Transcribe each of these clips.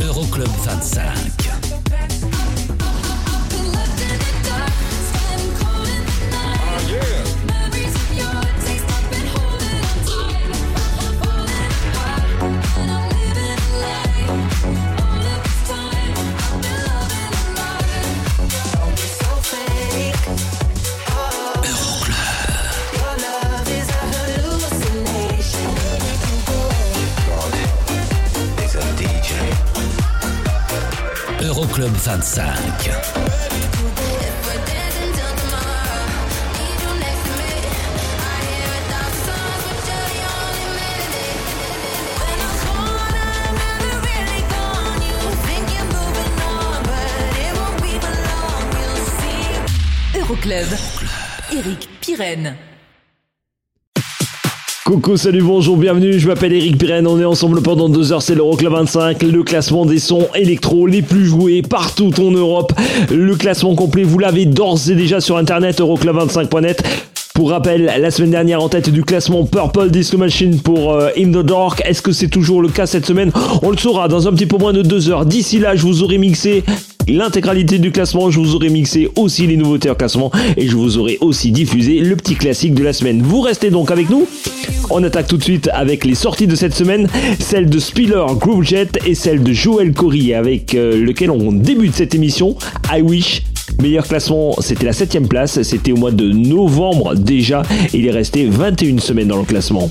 Euroclub 25. Euroclub 25. Euroclub. Eric Pirenne. Coucou, salut, bonjour, bienvenue, je m'appelle Eric Pirenne, on est ensemble pendant deux heures, c'est l'Euroclub 25, le classement des sons électro les plus joués partout en Europe. Le classement complet, vous l'avez d'ores et déjà sur internet, euroclub25.net. Pour rappel, la semaine dernière en tête du classement Purple Disco Machine pour euh, In the Dark. Est-ce que c'est toujours le cas cette semaine? On le saura dans un petit peu moins de deux heures. D'ici là, je vous aurai mixé l'intégralité du classement. Je vous aurai mixé aussi les nouveautés en classement et je vous aurai aussi diffusé le petit classique de la semaine. Vous restez donc avec nous. On attaque tout de suite avec les sorties de cette semaine, celle de Spiller Groovejet et celle de Joël Corey avec euh, lequel on débute cette émission. I Wish. Meilleur classement, c'était la 7ème place, c'était au mois de novembre déjà, il est resté 21 semaines dans le classement.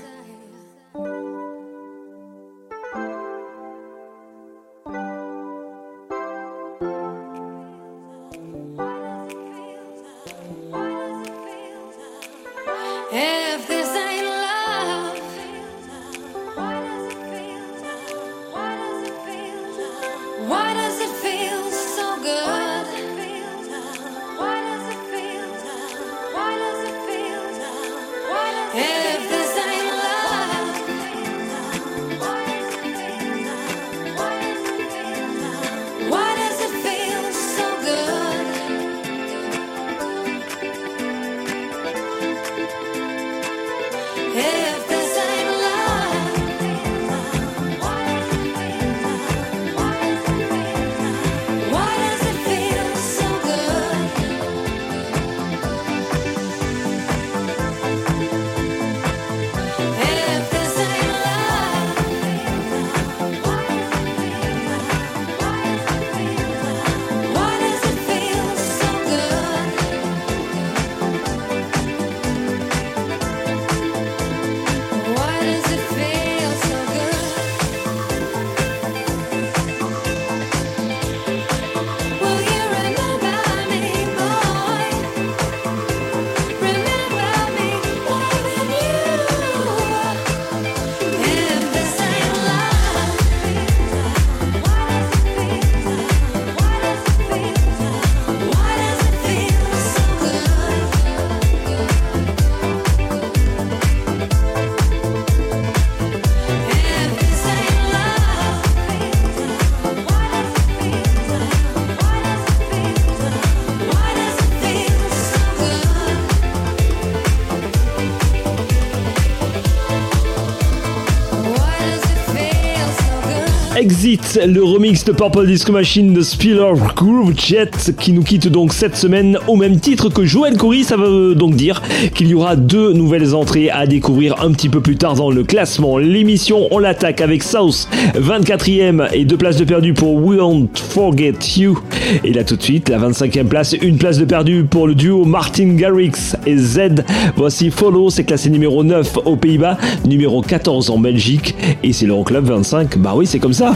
see Le remix de Purple Disco Machine de Spiller Groove Jet qui nous quitte donc cette semaine au même titre que Joël Coury. Ça veut donc dire qu'il y aura deux nouvelles entrées à découvrir un petit peu plus tard dans le classement. L'émission, on l'attaque avec South, 24e et deux places de perdu pour We Won't Forget You. Et là tout de suite, la 25e place, une place de perdu pour le duo Martin Garrix et Z. Voici Follow, c'est classé numéro 9 aux Pays-Bas, numéro 14 en Belgique et c'est l'Euroclub 25. Bah oui, c'est comme ça.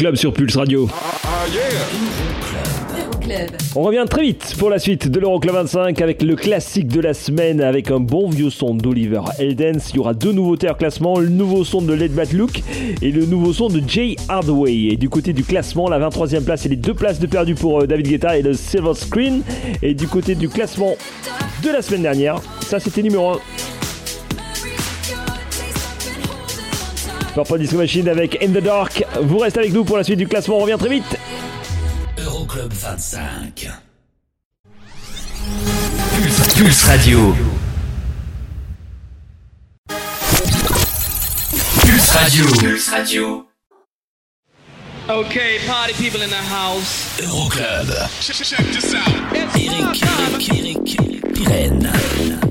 L'Euroclub sur Pulse Radio. On revient très vite pour la suite de l'Euroclub 25 avec le classique de la semaine avec un bon vieux son d'Oliver Eldens. Il y aura deux nouveautés en classement, le nouveau son de Led Bat Luke et le nouveau son de Jay Hardway. Et du côté du classement, la 23e place et les deux places de perdu pour euh, David Guetta et le Silver Screen. Et du côté du classement de la semaine dernière, ça c'était numéro 1. Purple Disco Machine avec In the Dark. Vous restez avec nous pour la suite du classement. On revient très vite. Euroclub 25. Pulse, Pulse Radio. Pulse Radio. Pulse Radio. Okay, party people in the house. Euroclub. Eric, Eric, Eric, Pirenne.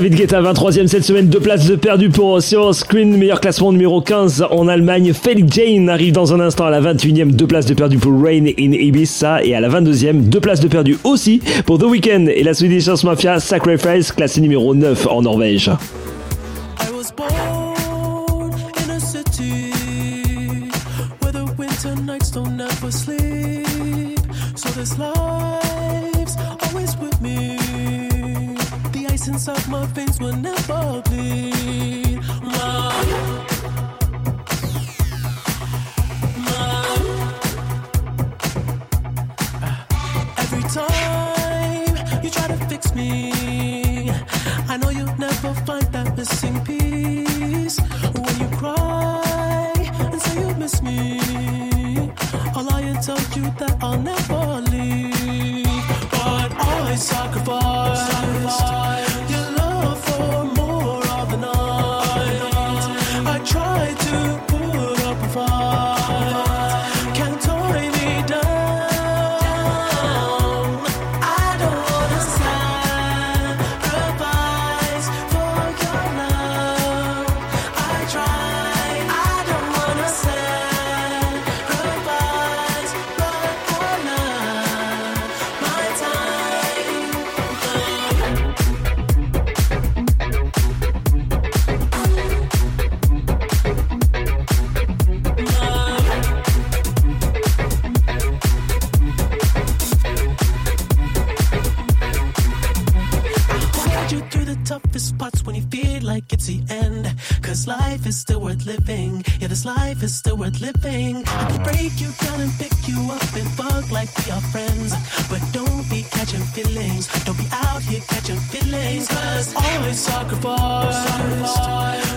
David Guetta, 23ème cette semaine, deux places de perdu pour Silver Screen, meilleur classement numéro 15 en Allemagne. Felix Jane arrive dans un instant à la 21ème, deux places de perdu pour Rain in Ibiza et à la 22ème, deux places de perdu aussi pour The Weeknd et la Swedish House Mafia Sacrifice, classé numéro 9 en Norvège. Was inside my veins will never bleed. Mom. Ah. Every time you try to fix me, I know you'll never find that missing piece. When you cry and say you miss me, I'll lie and tell you that I'll never leave. But I sacrificed living. Yeah, this life is still worth living. I can break you down and pick you up and fuck like we are friends. But don't be catching feelings. Don't be out here catching feelings. Cause always sacrifice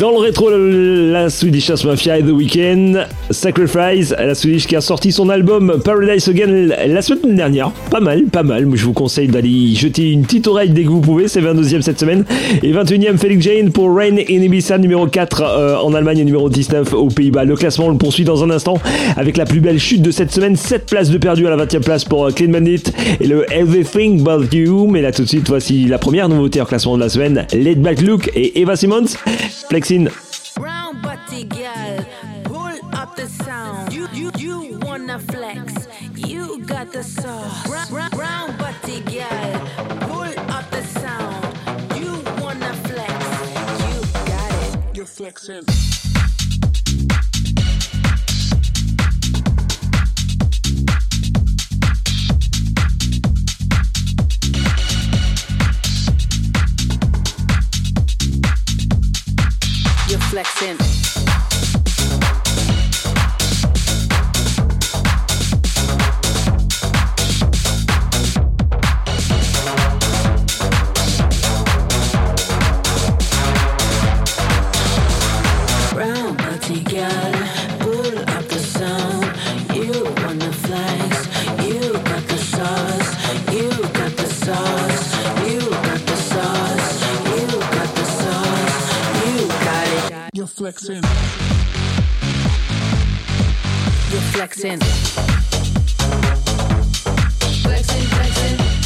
Dans le rétro, la Swedish House Mafia et The Weeknd, Sacrifice, la Swedish qui a sorti son album Paradise Again la semaine dernière. Pas mal, pas mal. Je vous conseille d'aller jeter une petite oreille dès que vous pouvez. C'est 22e cette semaine. Et 21e, Felix Jane pour Rain in Ibiza, numéro 4 euh, en Allemagne et numéro 19 aux Pays-Bas. Le classement, le poursuit dans un instant avec la plus belle chute de cette semaine. 7 places de perdu à la 20e place pour euh, Clean Bandit et le Everything But You. Mais là, tout de suite, voici la première nouveauté en classement de la semaine. Led Back Luke et Eva Simmons. Flexin. The sauce. Brown, brown, brown butty girl, pull up the sound. You wanna flex? You got it. You're flexing. flexing. Flexing. You're flexing. Flexing, flexing.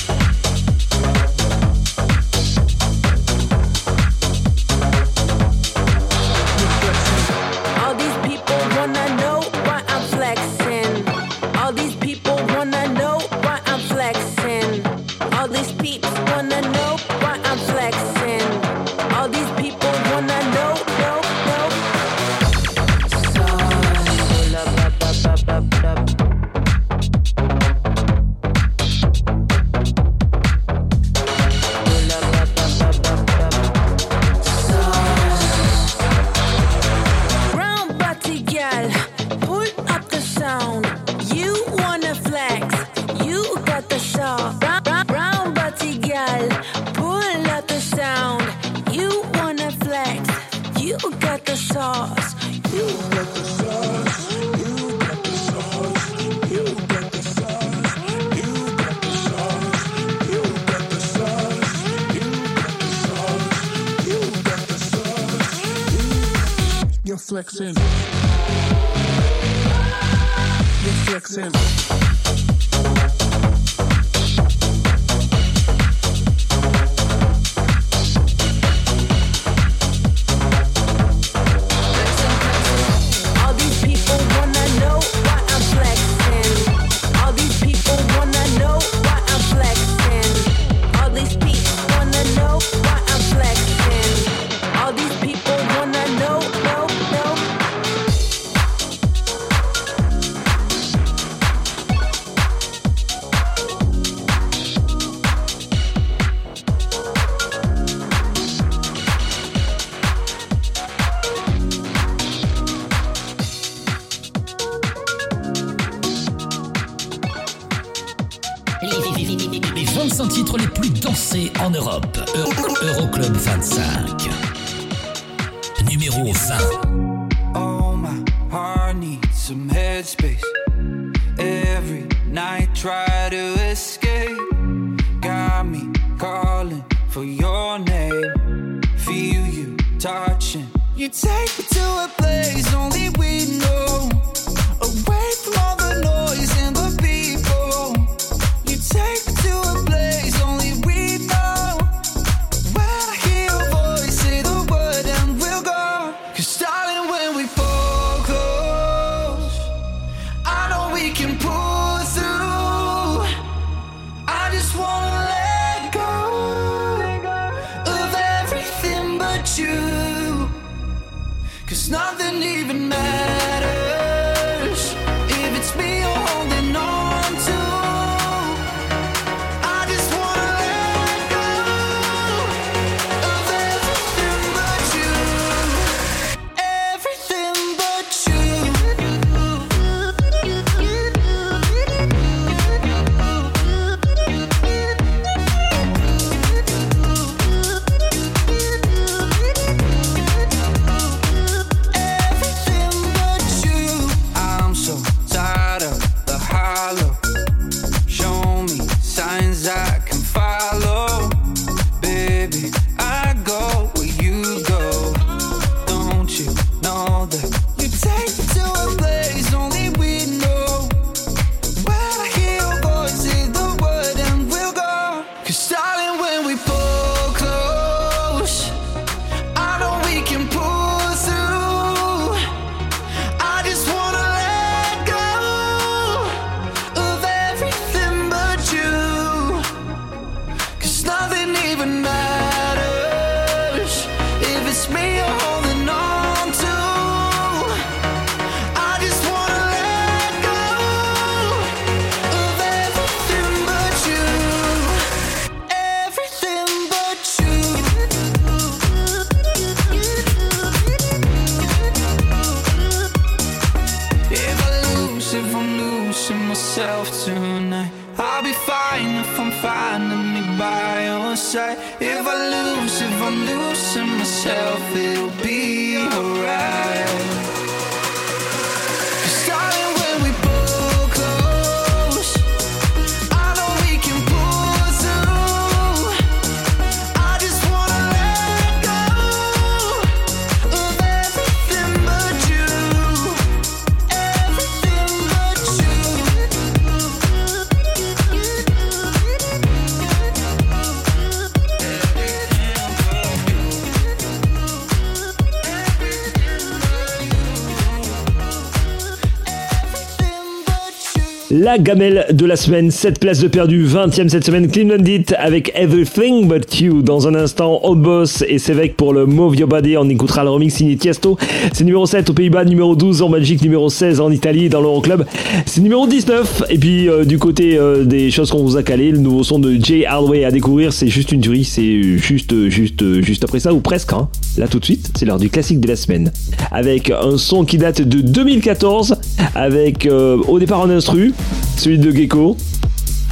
La gamelle de la semaine, 7 places de perdu, 20ème cette semaine, Cleveland It avec Everything But You. Dans un instant, Old Boss et Sevec pour le Move Your Body. On écoutera le remix signé Tiesto. C'est numéro 7 aux Pays-Bas, numéro 12 en Belgique, numéro 16 en Italie dans l'Euroclub. C'est numéro 19. Et puis, euh, du côté euh, des choses qu'on vous a calées, le nouveau son de Jay Hardway à découvrir, c'est juste une tuerie. C'est juste, juste, juste après ça, ou presque. Hein. Là, tout de suite, c'est l'heure du classique de la semaine. Avec un son qui date de 2014, avec euh, au départ un instru, celui de Gecko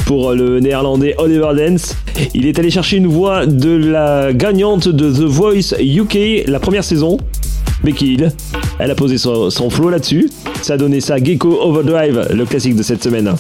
pour le néerlandais Oliver Dance. Il est allé chercher une voix de la gagnante de The Voice UK la première saison, Becky Hill. Elle a posé son, son flow là-dessus. Ça a donné ça Gecko Overdrive, le classique de cette semaine.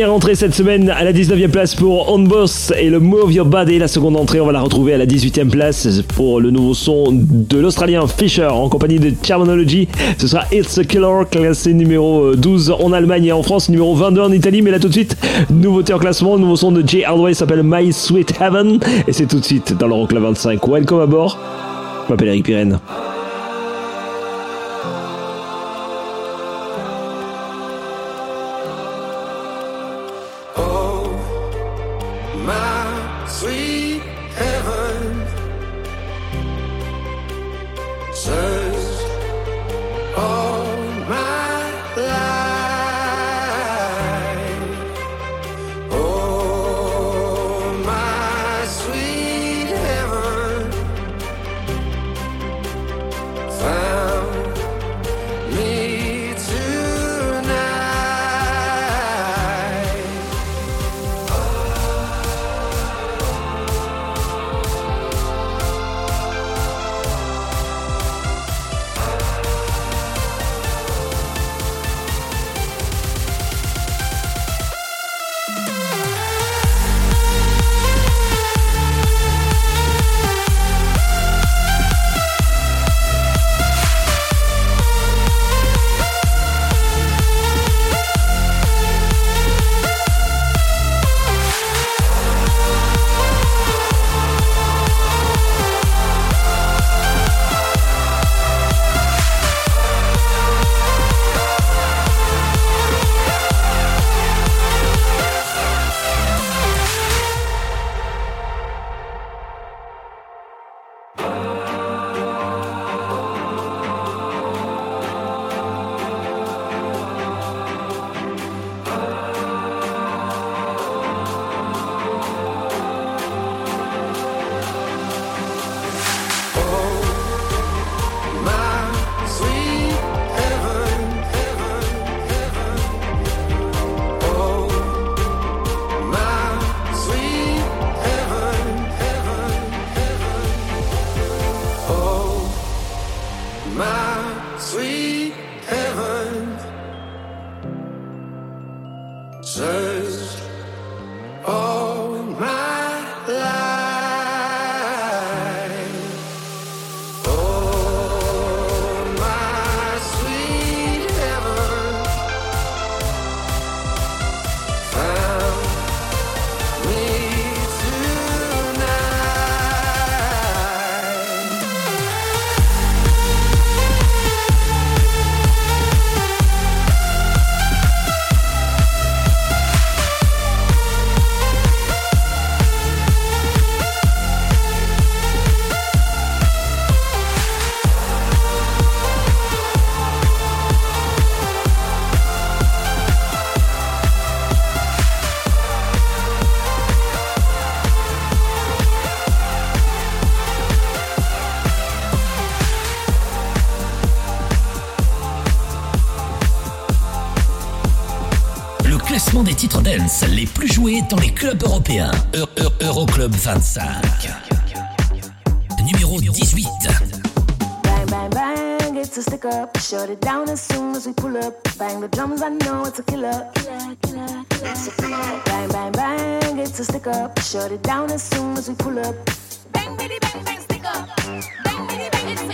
Première entrée cette semaine à la 19e place pour On Boss et le Move Your Body. La seconde entrée, on va la retrouver à la 18e place pour le nouveau son de l'Australien Fisher en compagnie de Terminology. Ce sera It's a Killer, classé numéro 12 en Allemagne et en France, numéro 22 en Italie. Mais là tout de suite, nouveauté en classement, nouveau son de Jay Hardway s'appelle My Sweet Heaven et c'est tout de suite dans l'Euroclub 25. Welcome à bord. Je m'appelle Eric Pirenne. Plus joués dans les clubs européens. Eu- Eu- Euroclub 25. Numéro 18. Bang, stick up. Down as soon as we pull up. The drums, I know it's a. Bang, bang, bang, it's a stick up. Shut it down as soon as we pull up. Bang, bitty, bang, bang, stick up. Bang, bang, it's a.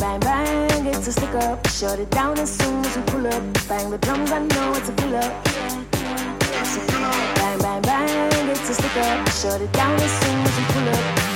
Bang, bang, stick up. Down as soon as we pull up. Bang the drums, it's a. Bang, bang, bang, it's a stick up. Shut it down as soon as you pull up.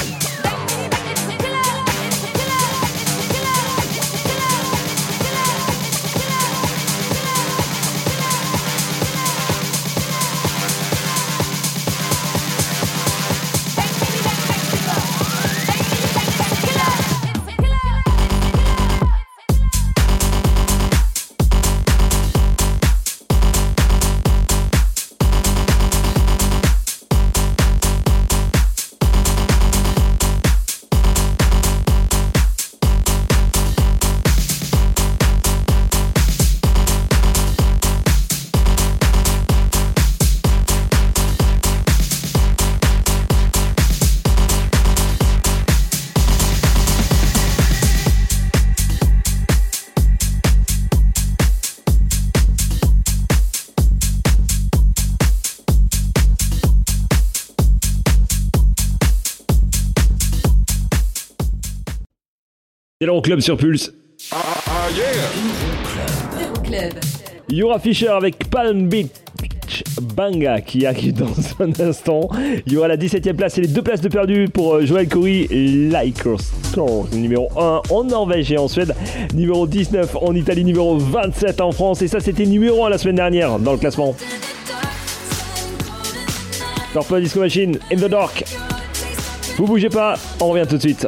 C'est l'Euroclub sur Pulse. Euroclub. Yura Fisher avec Palm Beach Banga qui arrive dans un instant. Il y aura la 17ème place et les deux places de perdu pour euh, Joël Corey, Store, numéro 1 en Norvège et en Suède, numéro 19 en Italie, numéro 27 en France. Et ça, c'était numéro 1 la semaine dernière dans le classement. Purple Disco Machine, In the Dark. Vous bougez pas, on revient tout de suite.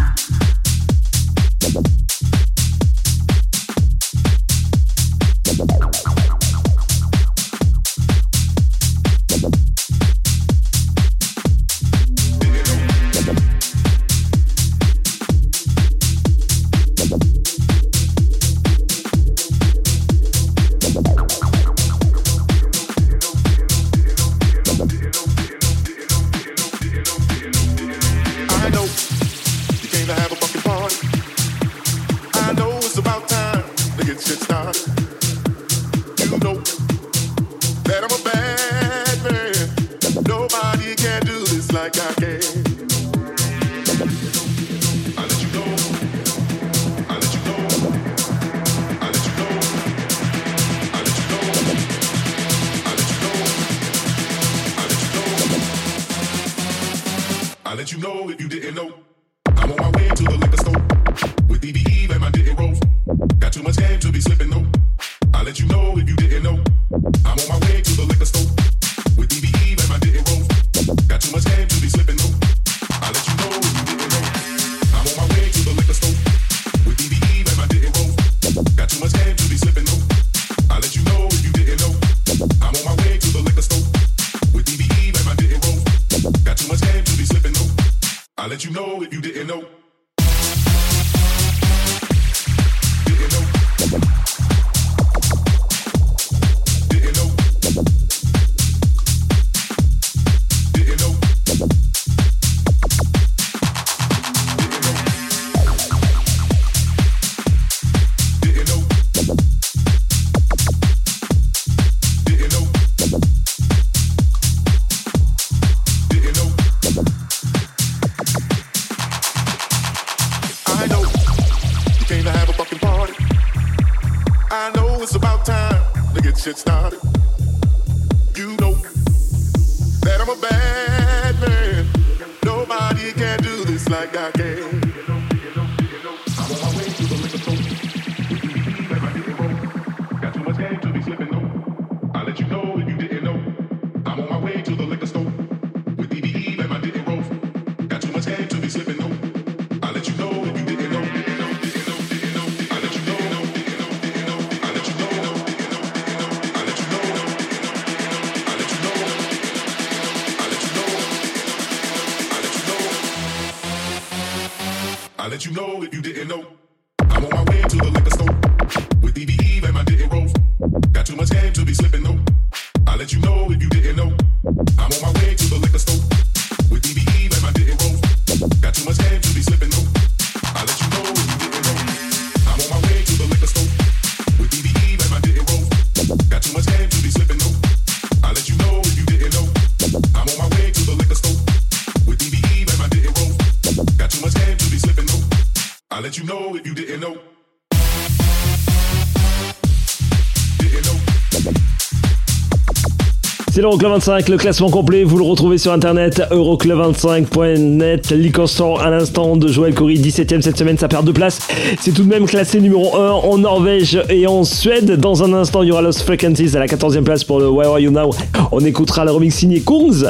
C'est l'Euroclub 25, le classement complet, vous le retrouvez sur internet euroclub25.net. L'icostor à l'instant de Joël Corry, 17ème cette semaine, ça perd deux places. C'est tout de même classé numéro 1 en Norvège et en Suède. Dans un instant, il y aura Lost Frequencies à la 14ème place pour le Why Are You Now. On écoutera le remix signé Kungs.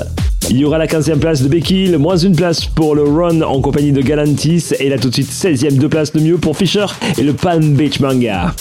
Il y aura la 15e place de Becky, le moins une place pour le Run en compagnie de Galantis et là tout de suite 16e deux places de mieux pour Fisher et le Palm Beach Manga.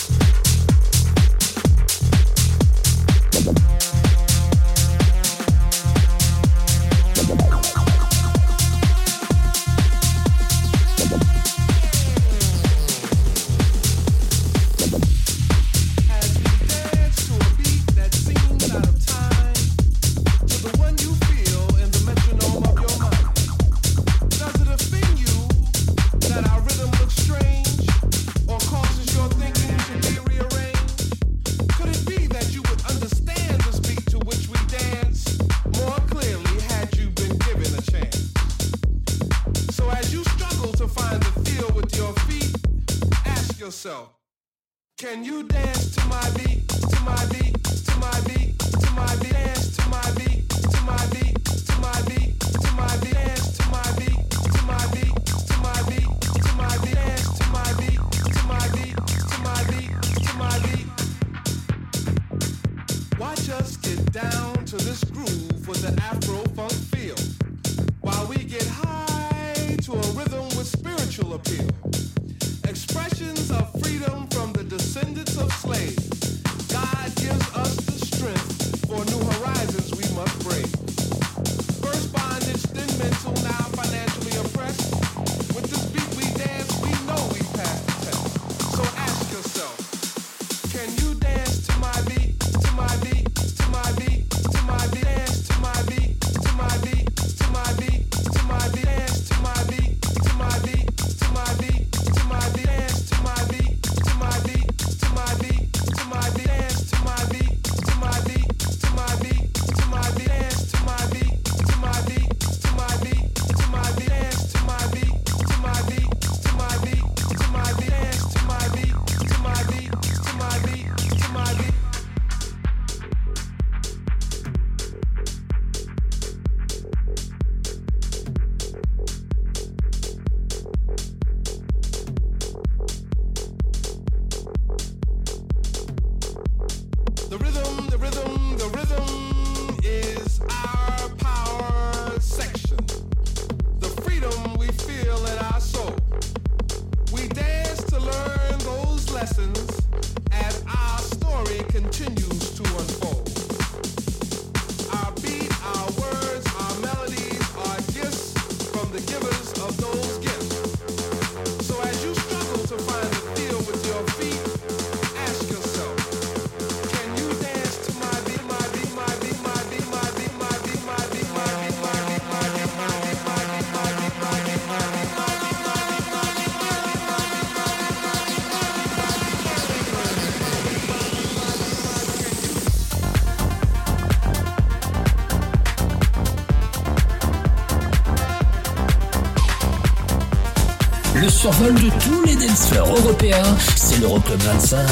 survol de tous les dancers européens, c'est l'Euroclub 25,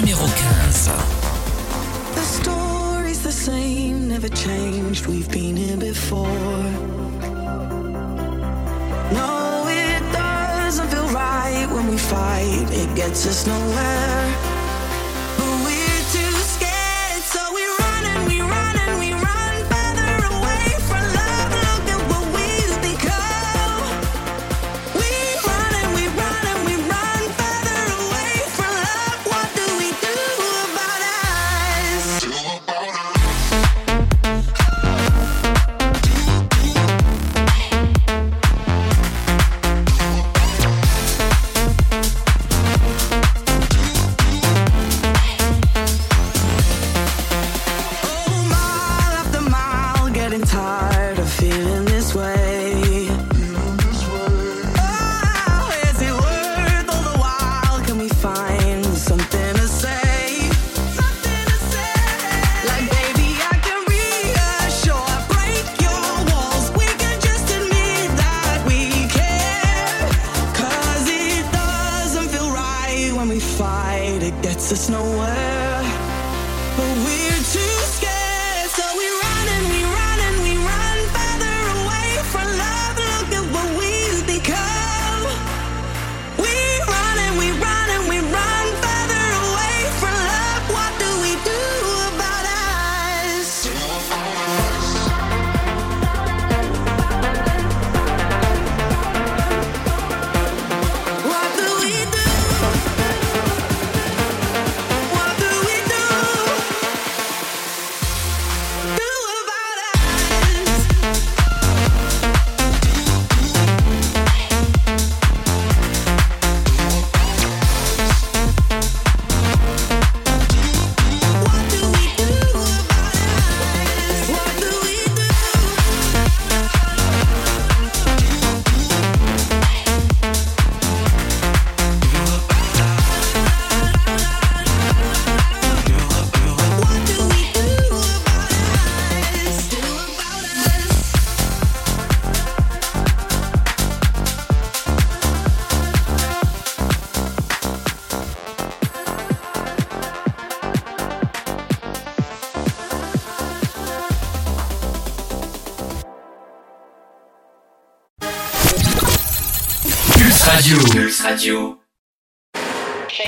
numéro 15. The story's the same, never changed, we've been here before. No, it doesn't feel right when we fight, it gets us nowhere.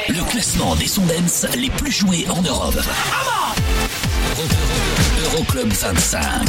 Le classement des sons les plus joués en Europe. Euroclub 25.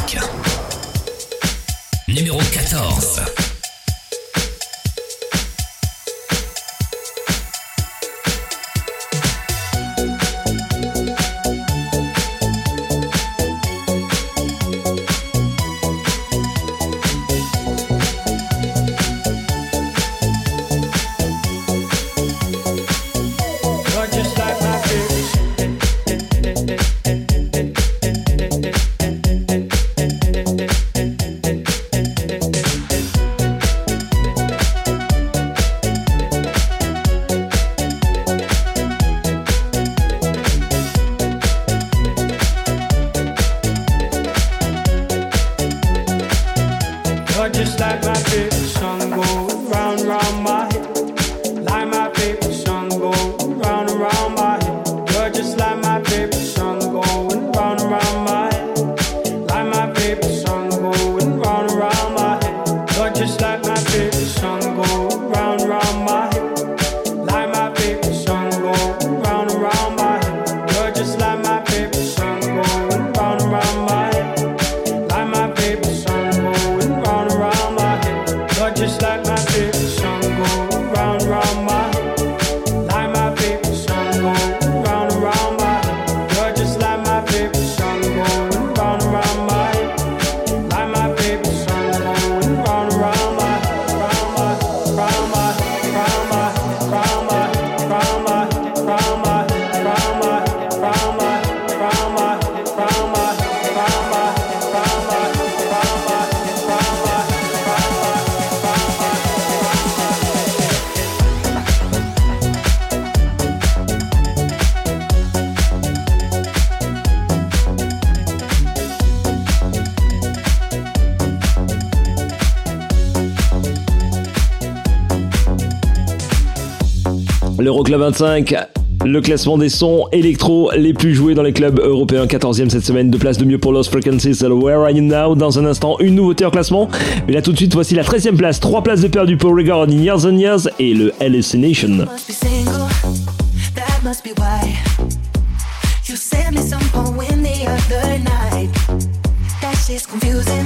Euroclub 25, le classement des sons électro les plus joués dans les clubs européens. 14e cette semaine, de place de mieux pour Lost Frequencies. Where Are You Now? Dans un instant, une nouveauté en classement. Mais là, tout de suite, voici la 13e place. 3 places de perdu pour regarding Years and Years et le Hallucination. You me some the night. That confusing.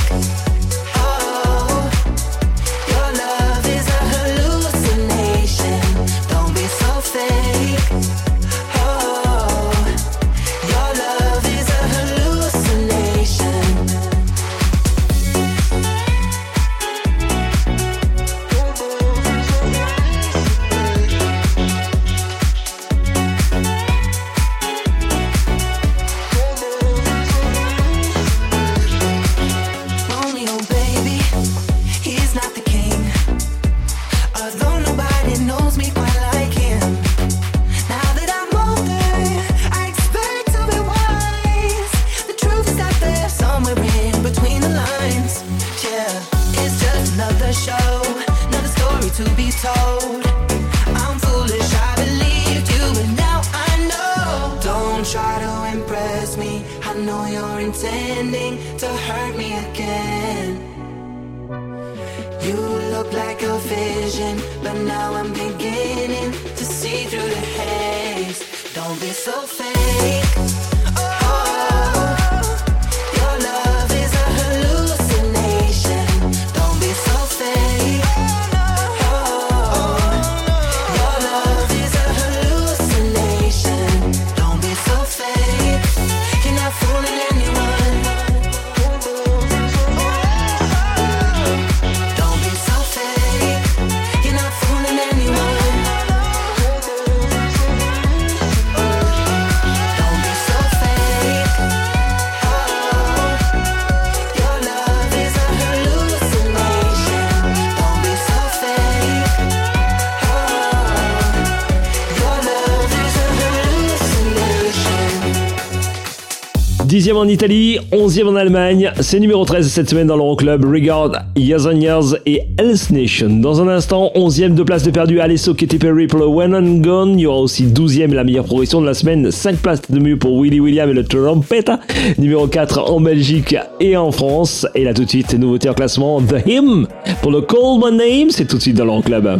10e en Italie, 11e en Allemagne. C'est numéro 13 cette semaine dans l'Euroclub. Regard, Years and Years et Else Nation. Dans un instant, 11e de place de perdu. Alesso, Katy Perry pour le When and Gone. Il y aura aussi 12e la meilleure progression de la semaine. 5 places de mieux pour Willy William et le Trompetta. Numéro 4 en Belgique et en France. Et là tout de suite, nouveauté en classement, The Hymn pour le Call My Name. C'est tout de suite dans l'Euroclub. Club.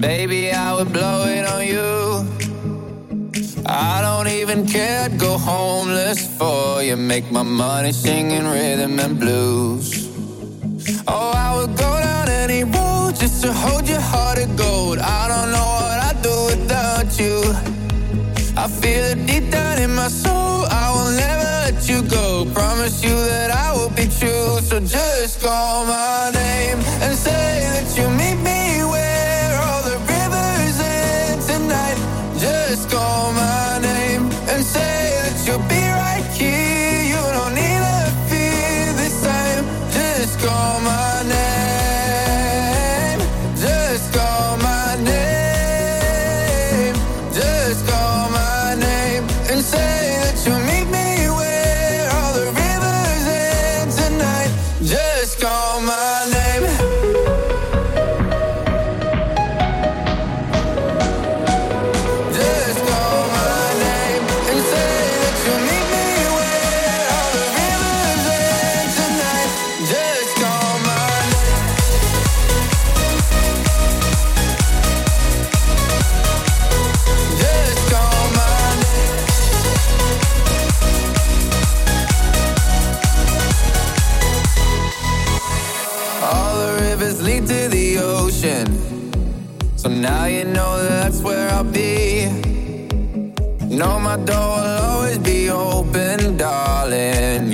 Baby, I would blow it on you. I don't even care, I'd go homeless for you. Make my money singing rhythm and blues. Oh, I would go down any road just to hold your heart of gold. I don't know what I'd do without you. I feel it deep down in my soul. I will never let you go. Promise you that I will be true. So just call my name and say that you meet me you know that's where I'll be. Know my door will always be open, darling.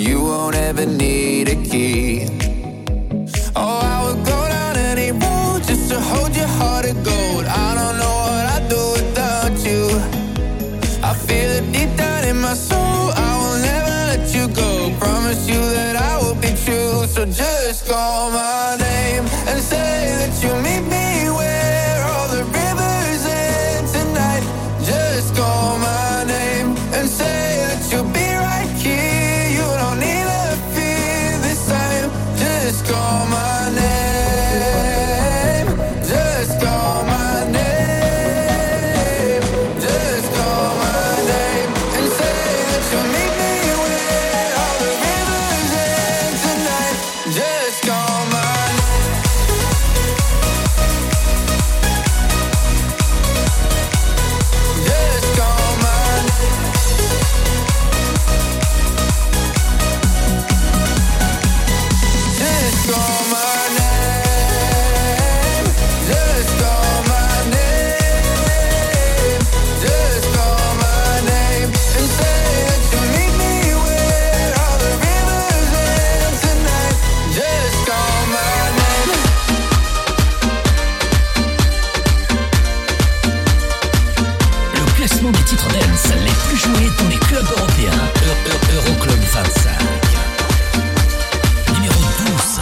Les plus joués dans les clubs européens. Eu- Eu- Euroclub 25. Numéro 12.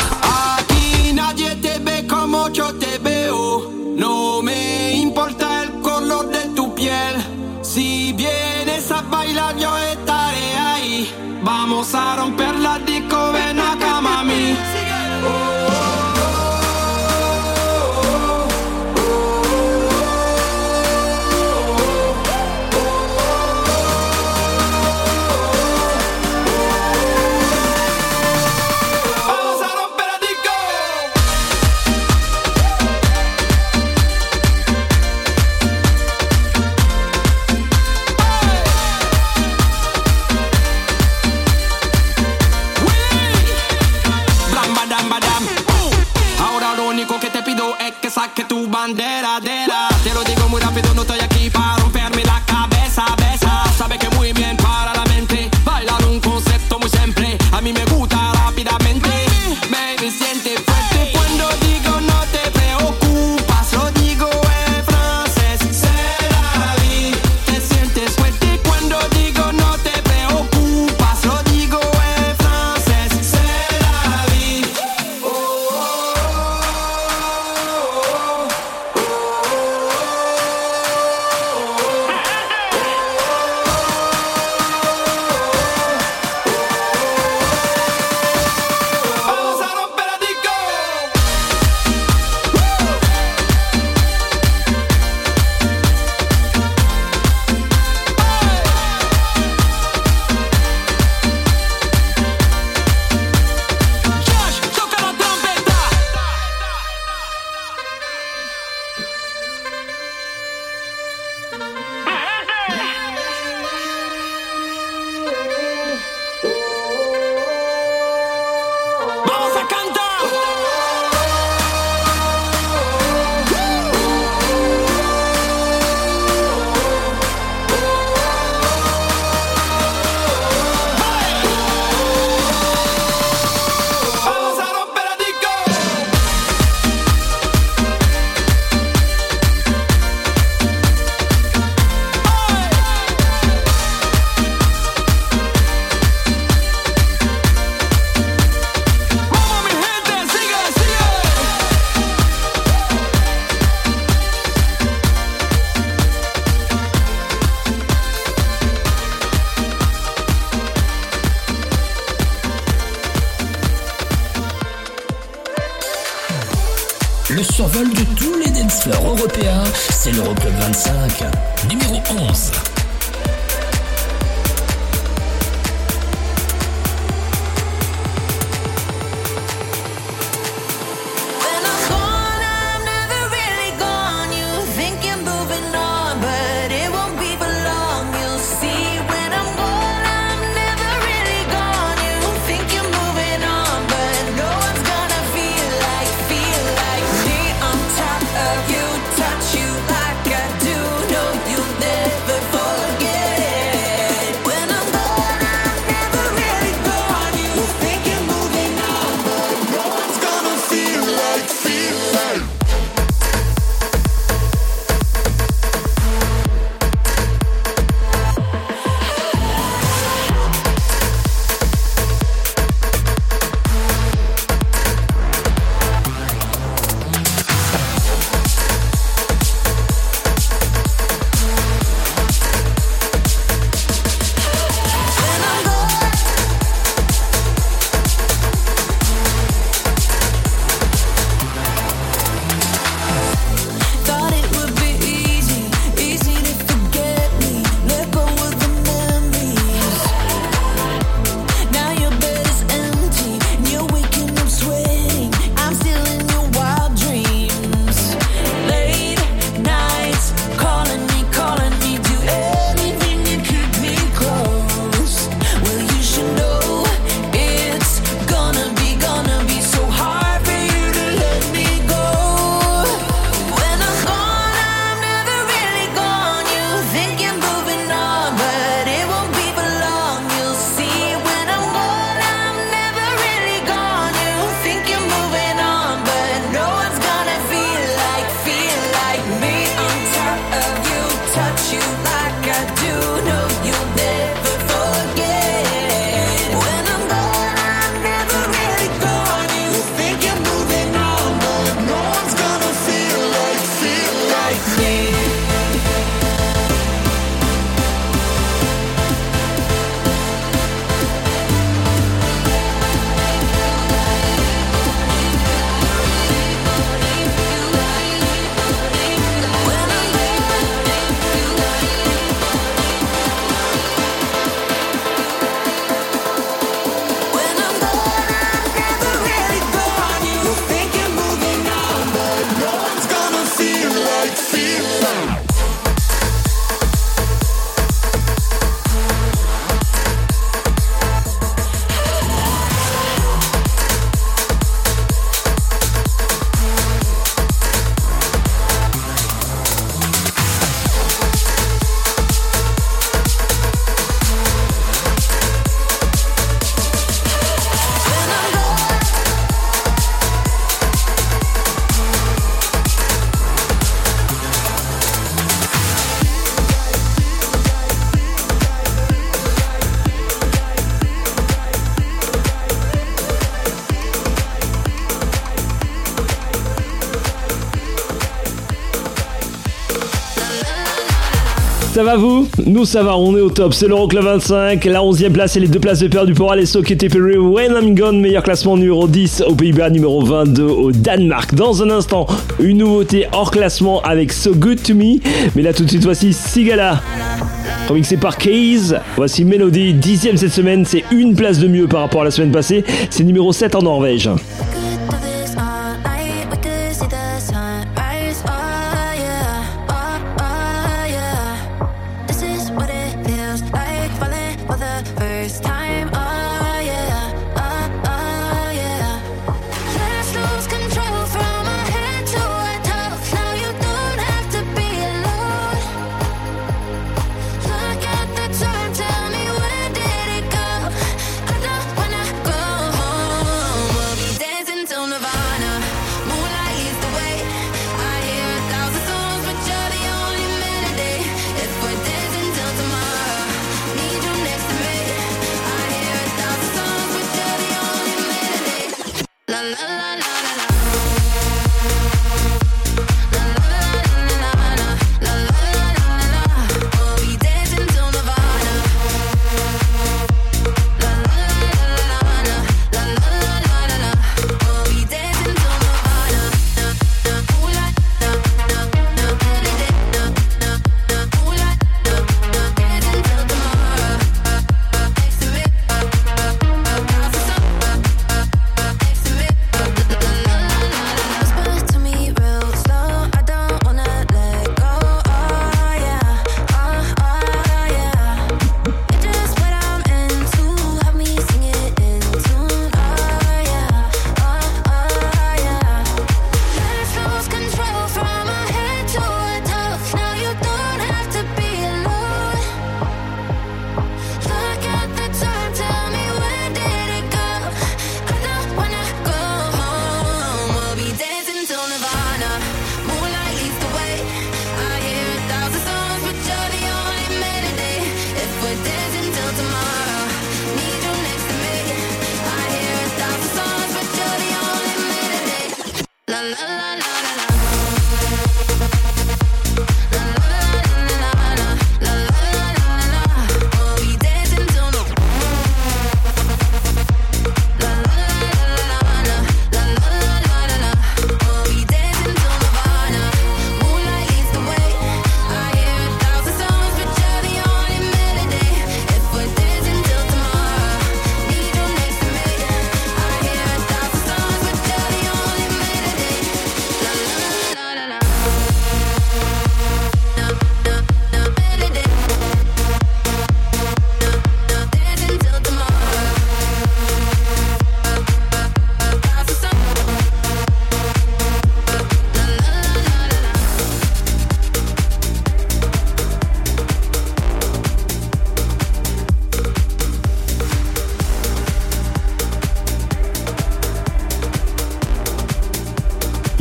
Aquí nadie te ve como yo te veo. No me importa el color de tu piel. Si vienes a bailar, yo estaré ahí. Vamos a romper Ça va vous Nous ça va, on est au top, c'est l'Euroclub 25, la 11 e place et les deux places de perdu pour aller et Perry, When I'm Gone, meilleur classement numéro 10 aux Pays-Bas, numéro 22 au Danemark. Dans un instant, une nouveauté hors classement avec So Good To Me, mais là tout de suite voici Sigala. Remixé par Keys, voici Melody, dixième cette semaine, c'est une place de mieux par rapport à la semaine passée, c'est numéro 7 en Norvège. la la la.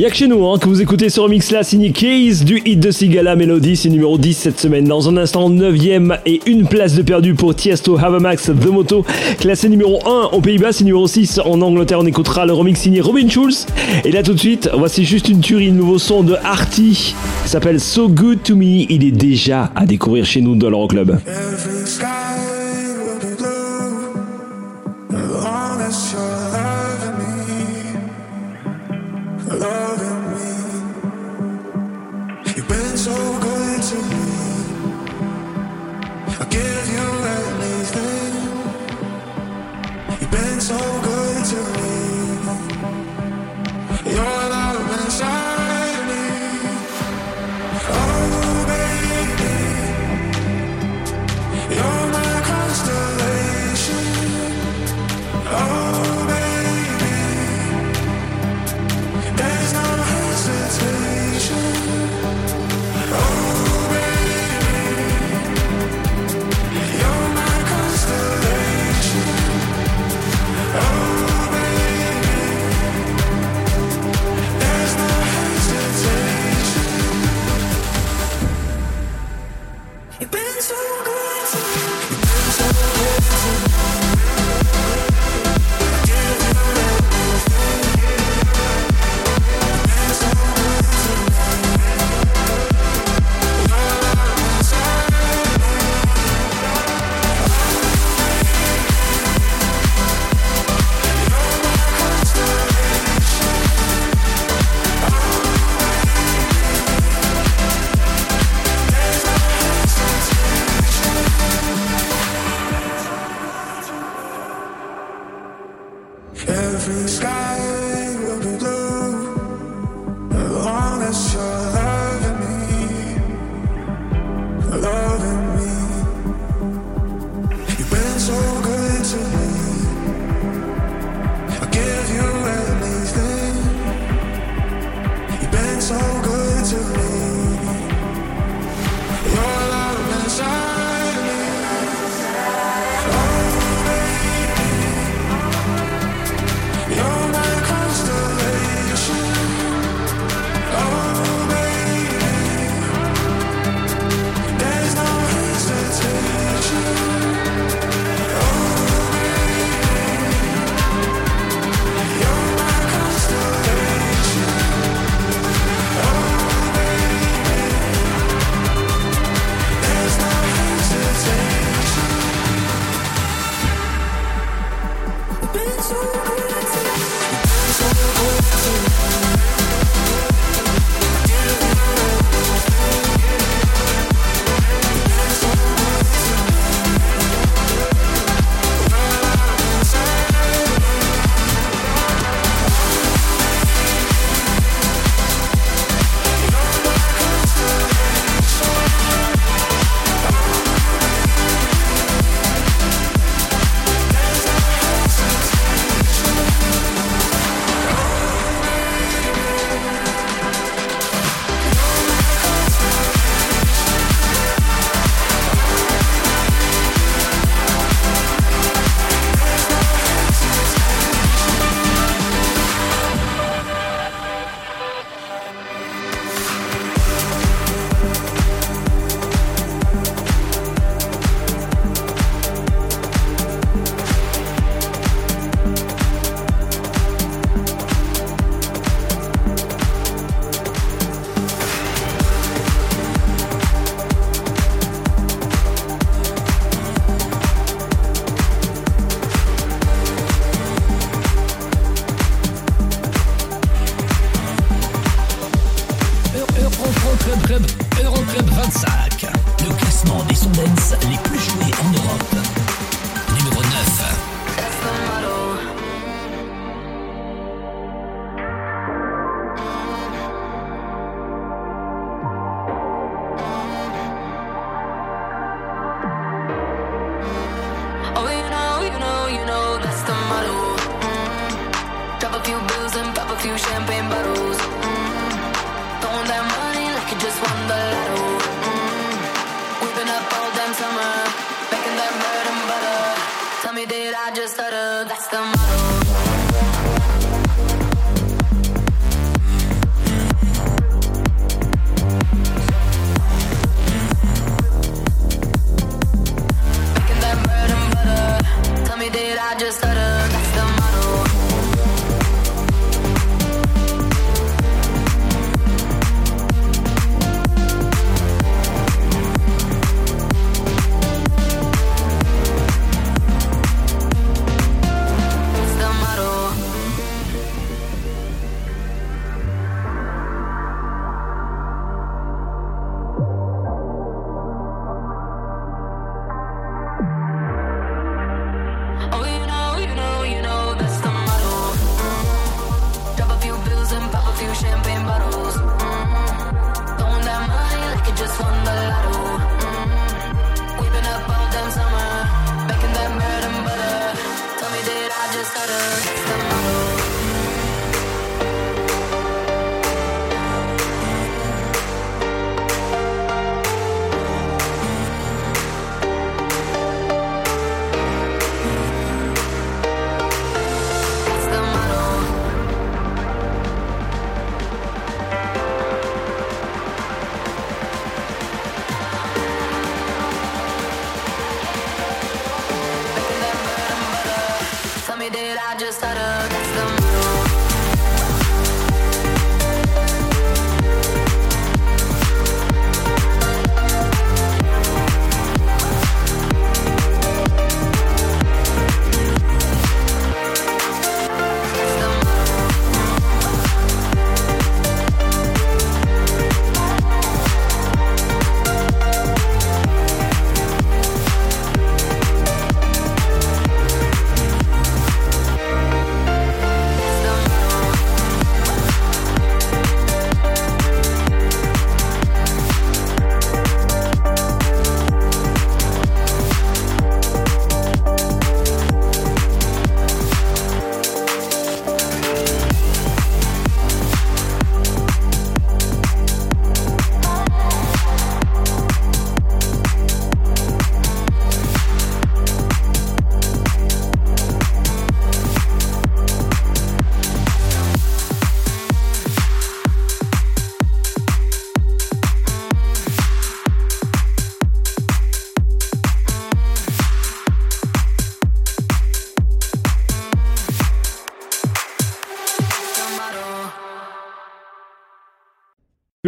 Y'a que chez nous hein, que vous écoutez ce remix là signé Case du hit de Sigala Melody, c'est numéro 10 cette semaine. Dans un instant, 9ème et une place de perdu pour Tiesto Havamax The Moto, classé numéro 1 aux Pays-Bas, c'est numéro 6 en Angleterre. On écoutera le remix signé Robin Schulz. Et là tout de suite, voici juste une tuerie, le nouveau son de Artie. s'appelle So Good to Me. Il est déjà à découvrir chez nous dans l'Euroclub. Club.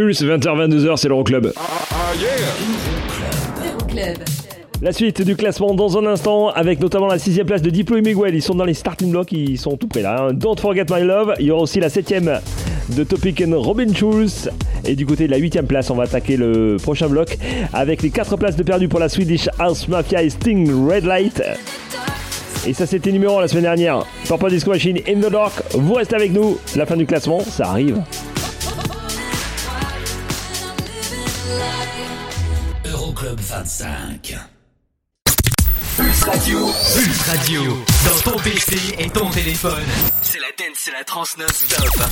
Plus 20h-22h, c'est l'Euroclub. Euroclub. La suite du classement dans un instant, avec notamment la sixième place de Diplo et Miguel. Ils sont dans les starting blocks, ils sont tout près là. hein. Don't Forget My Love. Il y aura aussi la septième de Topic and Robin Schulz. Et du côté de la huitième place, on va attaquer le prochain bloc avec les quatre places de perdu pour la Swedish House Mafia et Sting Red Light. Et ça, c'était numéro 1 la semaine dernière. Purple Disco Machine in the Dark. Vous restez avec nous. La fin du classement, ça arrive. Euroclub 25. Pulse Radio. Pulse Radio. Dans ton PC et ton téléphone. C'est la dance, c'est la trans non-stop.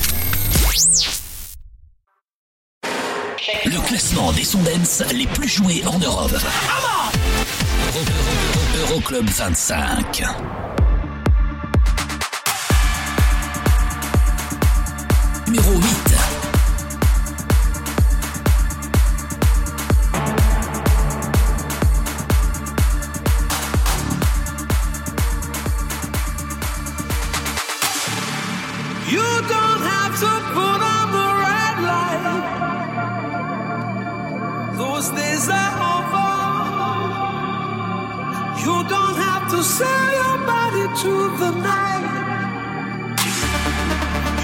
Le classement des sons dance les plus joués en Europe. Euro- Euro- Euroclub 25. Numéro 8. To sell your body to the night.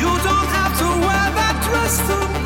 You don't have to wear that dress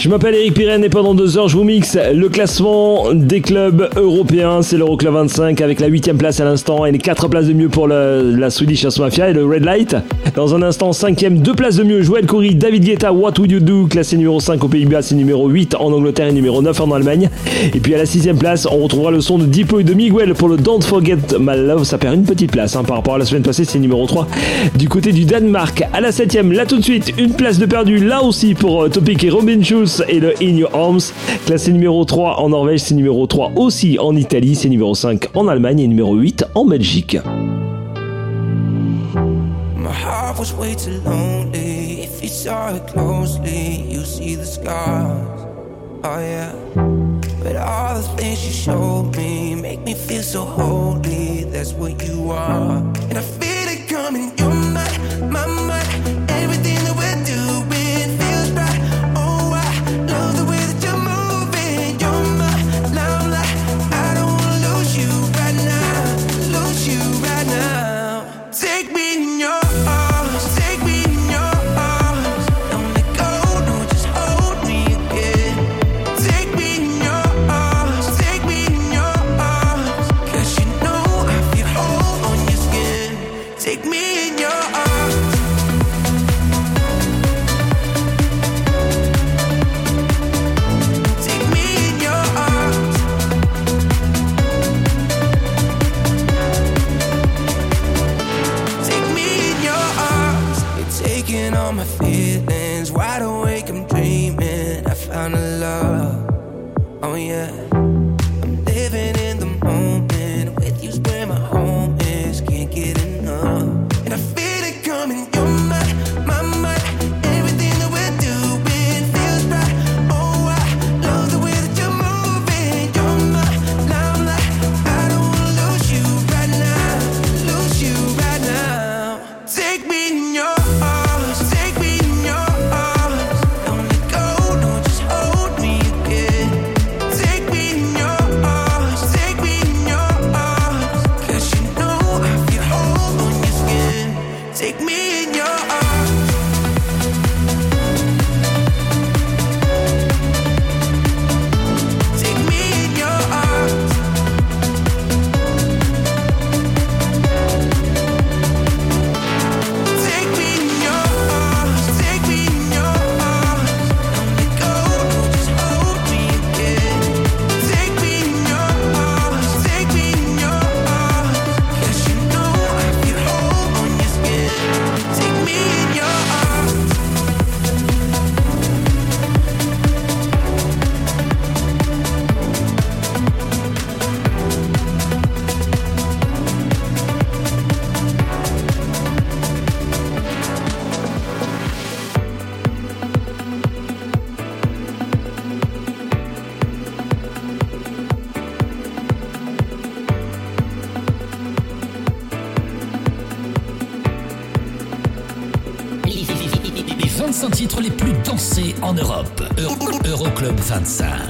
Je m'appelle Eric Pirenne et pendant deux heures, je vous mixe le classement des clubs européens. C'est l'Euroclub 25 avec la huitième place à l'instant et les quatre places de mieux pour la Swedish House Mafia et le Red Light. Dans un instant, cinquième, deux places de mieux. Joël Coury, David Guetta, What Would You Do, classé numéro 5 aux Pays-Bas, c'est numéro 8 en Angleterre et numéro 9 en Allemagne. Et puis à la sixième place, on retrouvera le son de Diplo et de Miguel pour le Don't Forget My Love. Ça perd une petite place hein, par rapport à la semaine passée, c'est numéro 3 du côté du Danemark. À la septième, là tout de suite, une place de perdu là aussi pour euh, Topic et Robin Schulz et le In Your Arms. Classé numéro 3 en Norvège, c'est numéro 3 aussi en Italie, c'est numéro 5 en Allemagne et numéro 8 en Belgique. My heart was way too lonely. If you saw it closely, you see the scars. Oh yeah. But all the things you showed me make me feel so holy. That's what you are. And I feel it coming. You're my, my, my. Euroclub 25.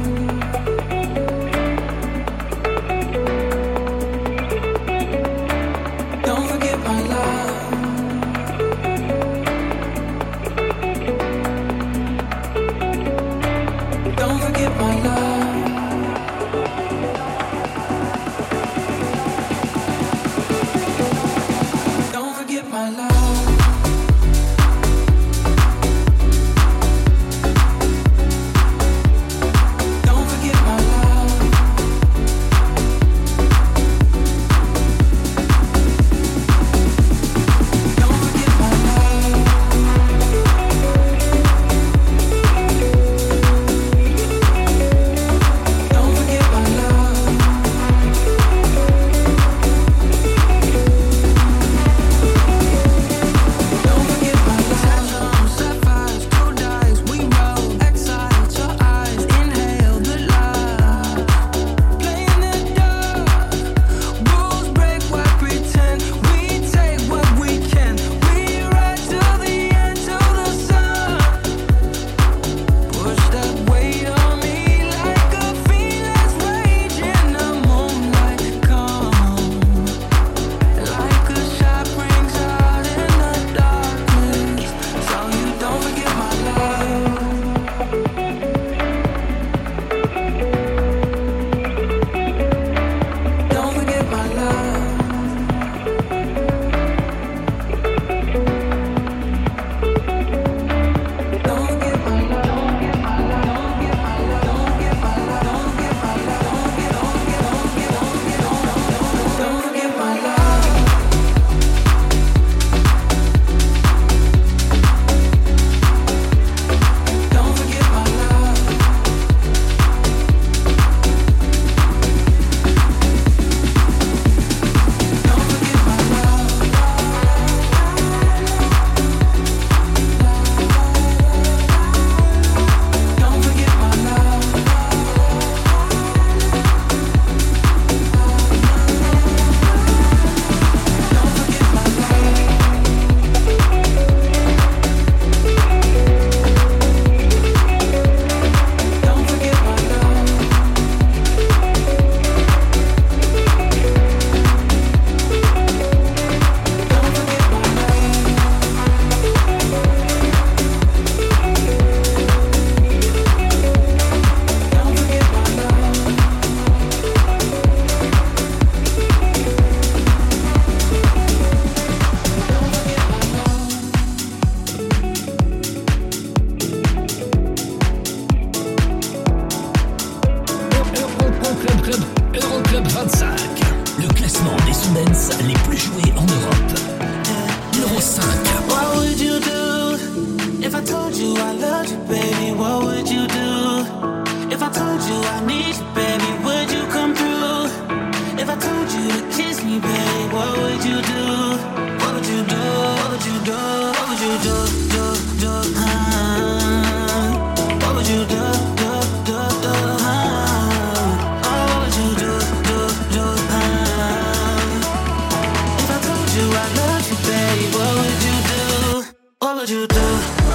what would you do? What would you do?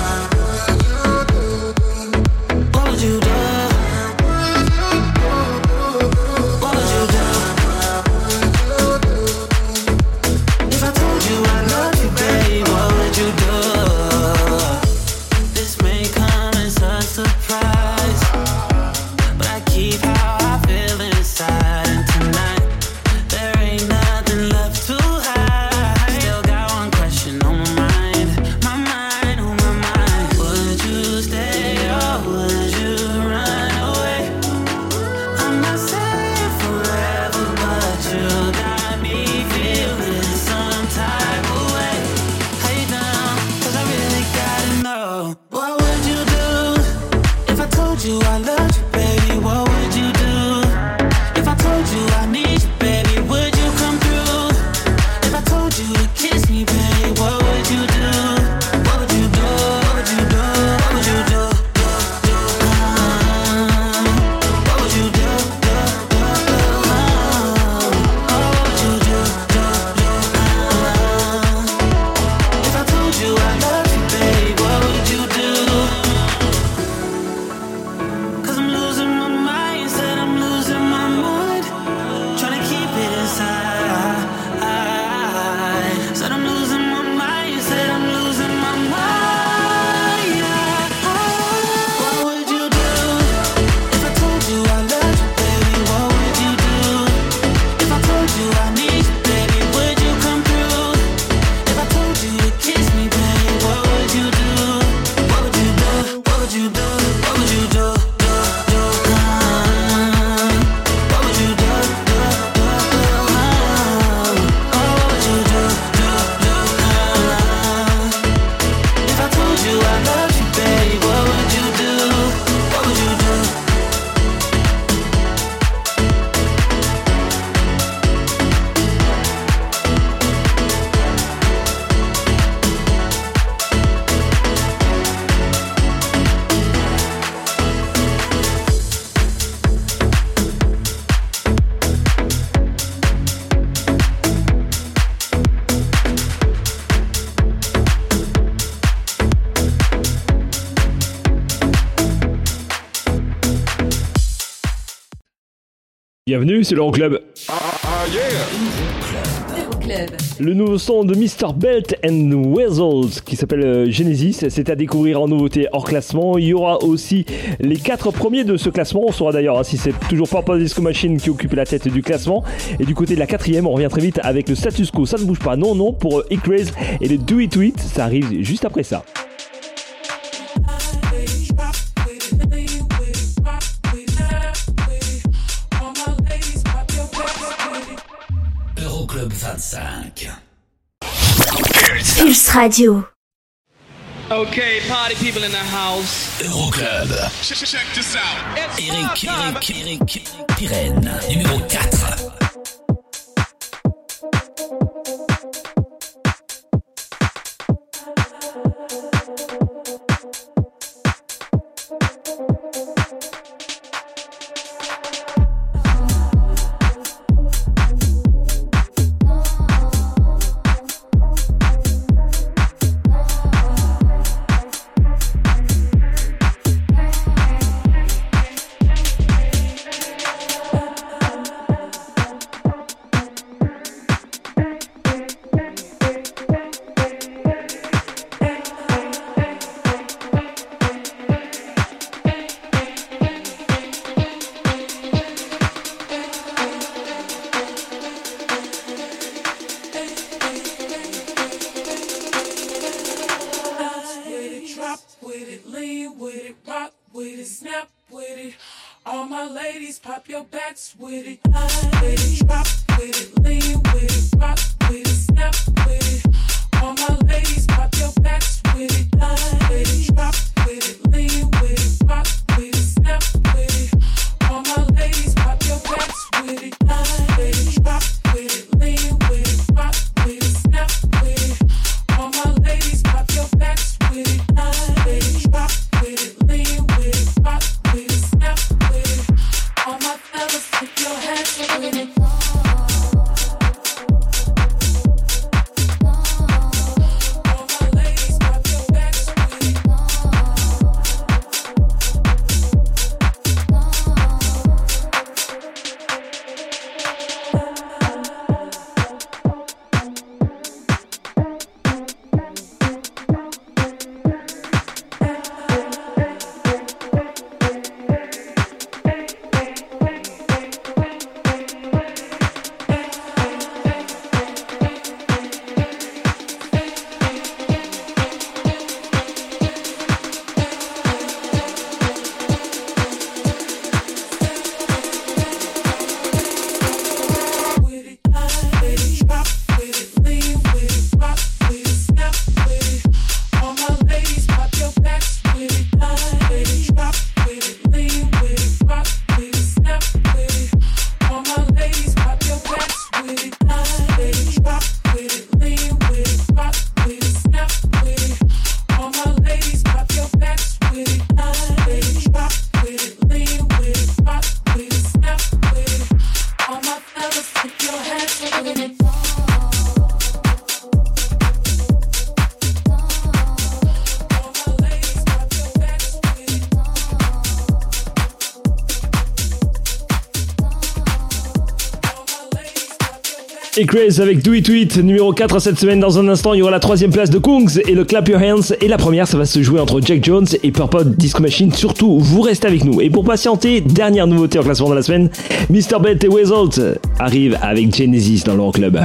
Le nouveau son de Mr. Belt and Weasels qui s'appelle euh, Genesis, c'est à découvrir en nouveauté hors classement. Il y aura aussi les quatre premiers de ce classement. On saura d'ailleurs hein, si c'est toujours Purple Disco Machine qui occupe la tête du classement. Et du côté de la quatrième, on revient très vite avec le status quo. Ça ne bouge pas, non, non, pour euh, Icraze et le Do It To It. Ça arrive juste après ça. 5. Radio. Party people in the house. Euroclub. Eric, Eric, numéro 4. Avec Do It To numéro 4 cette semaine. Dans un instant, il y aura la troisième place de Kungs et le Clap Your Hands. Et la première, ça va se jouer entre Jack Jones et Purple Disco Machine. Surtout, vous restez avec nous. Et pour patienter, dernière nouveauté en classement de la semaine, Mr. Bett et Wesalt arrivent avec Genesis dans leur club.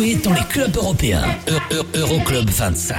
Dans les clubs européens. Eu- Eu- Euroclub 25.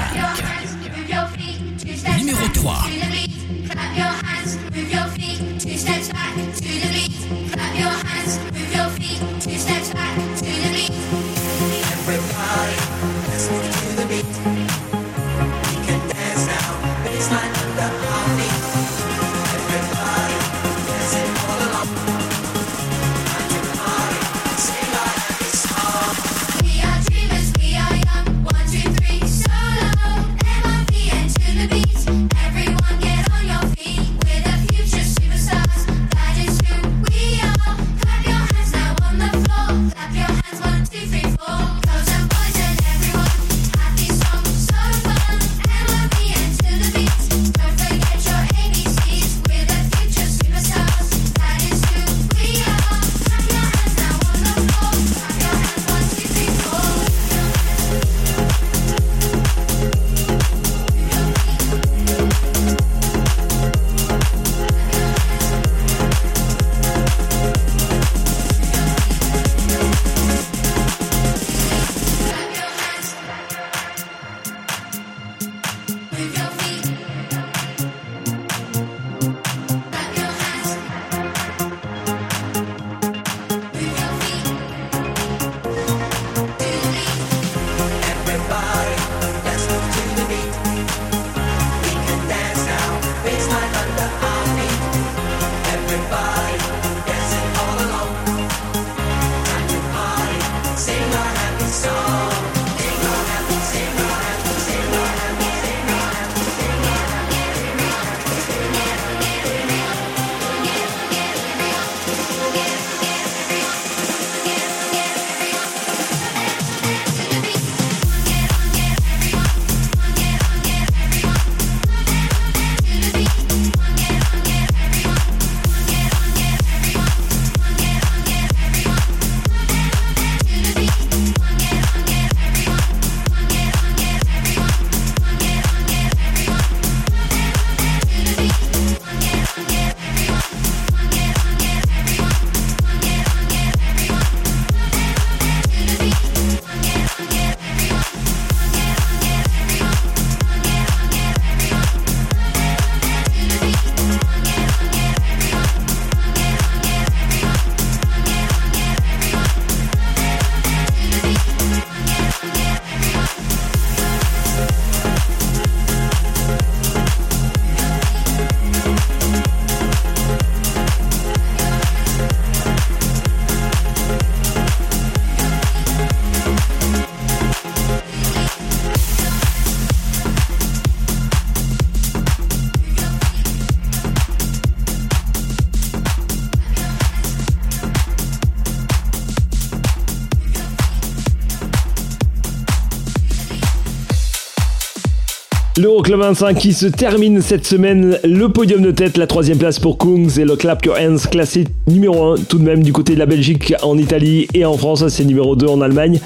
L'Euroclub 25 qui se termine cette semaine. Le podium de tête, la troisième place pour Kungs et le Clap Your Hands classé numéro 1 tout de même du côté de la Belgique, en Italie et en France. C'est numéro 2 en Allemagne.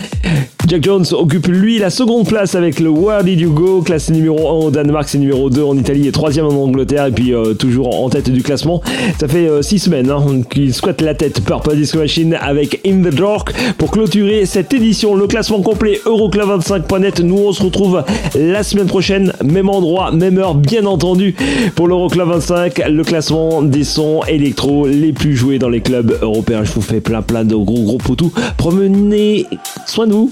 Jones occupe lui la seconde place avec le Where Did You Go, classé numéro 1 au Danemark, c'est numéro 2 en Italie et troisième en Angleterre et puis euh, toujours en tête du classement. Ça fait 6 semaines hein, qu'il squatte la tête Purple Disco Machine avec In The Dark pour clôturer cette édition. Le classement complet Euroclub25.net. Nous on se retrouve la semaine prochaine, même endroit, même heure bien entendu pour l'Euroclub 25, le classement des sons électro les plus joués dans les clubs européens. Je vous fais plein plein de gros gros poutous. Promenez soin de vous.